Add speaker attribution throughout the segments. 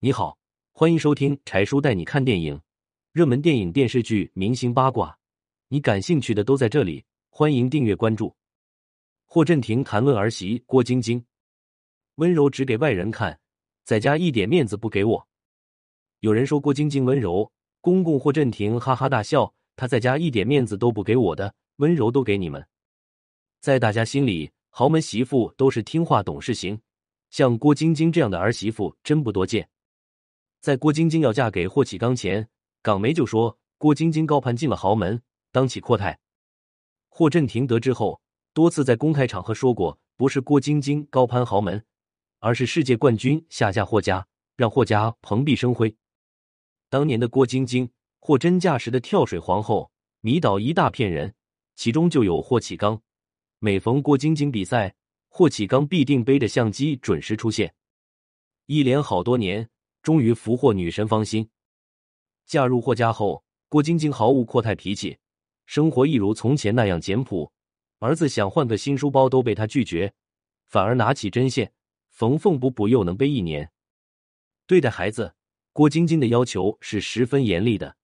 Speaker 1: 你好，欢迎收听柴叔带你看电影，热门电影、电视剧、明星八卦，你感兴趣的都在这里。欢迎订阅关注。霍震霆谈论儿媳郭晶晶，温柔只给外人看，在家一点面子不给我。有人说郭晶晶温柔，公公霍震霆哈哈大笑，他在家一点面子都不给我的，温柔都给你们。在大家心里，豪门媳妇都是听话懂事型，像郭晶晶这样的儿媳妇真不多见。在郭晶晶要嫁给霍启刚前，港媒就说郭晶晶高攀进了豪门，当起阔太。霍震霆得知后，多次在公开场合说过，不是郭晶晶高攀豪门，而是世界冠军下嫁霍家，让霍家蓬荜生辉。当年的郭晶晶，货真价实的跳水皇后，迷倒一大片人，其中就有霍启刚。每逢郭晶晶比赛，霍启刚必定背着相机准时出现。一连好多年，终于俘获女神芳心。嫁入霍家后，郭晶晶毫无阔太脾气。生活一如从前那样简朴，儿子想换个新书包都被他拒绝，反而拿起针线缝缝补补，又能背一年。对待孩子，郭晶晶的要求是十分严厉的，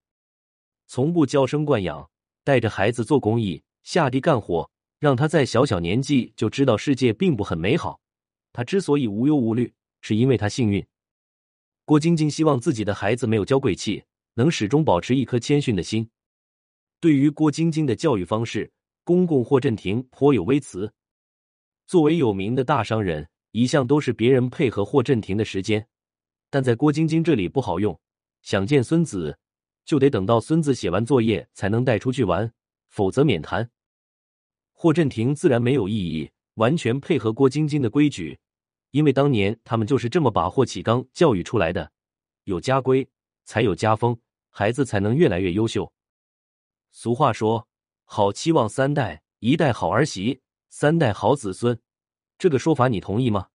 Speaker 1: 从不娇生惯养，带着孩子做公益，下地干活，让他在小小年纪就知道世界并不很美好。他之所以无忧无虑，是因为他幸运。郭晶晶希望自己的孩子没有娇贵气，能始终保持一颗谦逊的心。对于郭晶晶的教育方式，公公霍震霆颇有微词。作为有名的大商人，一向都是别人配合霍震霆的时间，但在郭晶晶这里不好用。想见孙子，就得等到孙子写完作业才能带出去玩，否则免谈。霍震霆自然没有异议，完全配合郭晶晶的规矩，因为当年他们就是这么把霍启刚教育出来的。有家规，才有家风，孩子才能越来越优秀。俗话说：“好期望三代，一代好儿媳，三代好子孙。”这个说法你同意吗？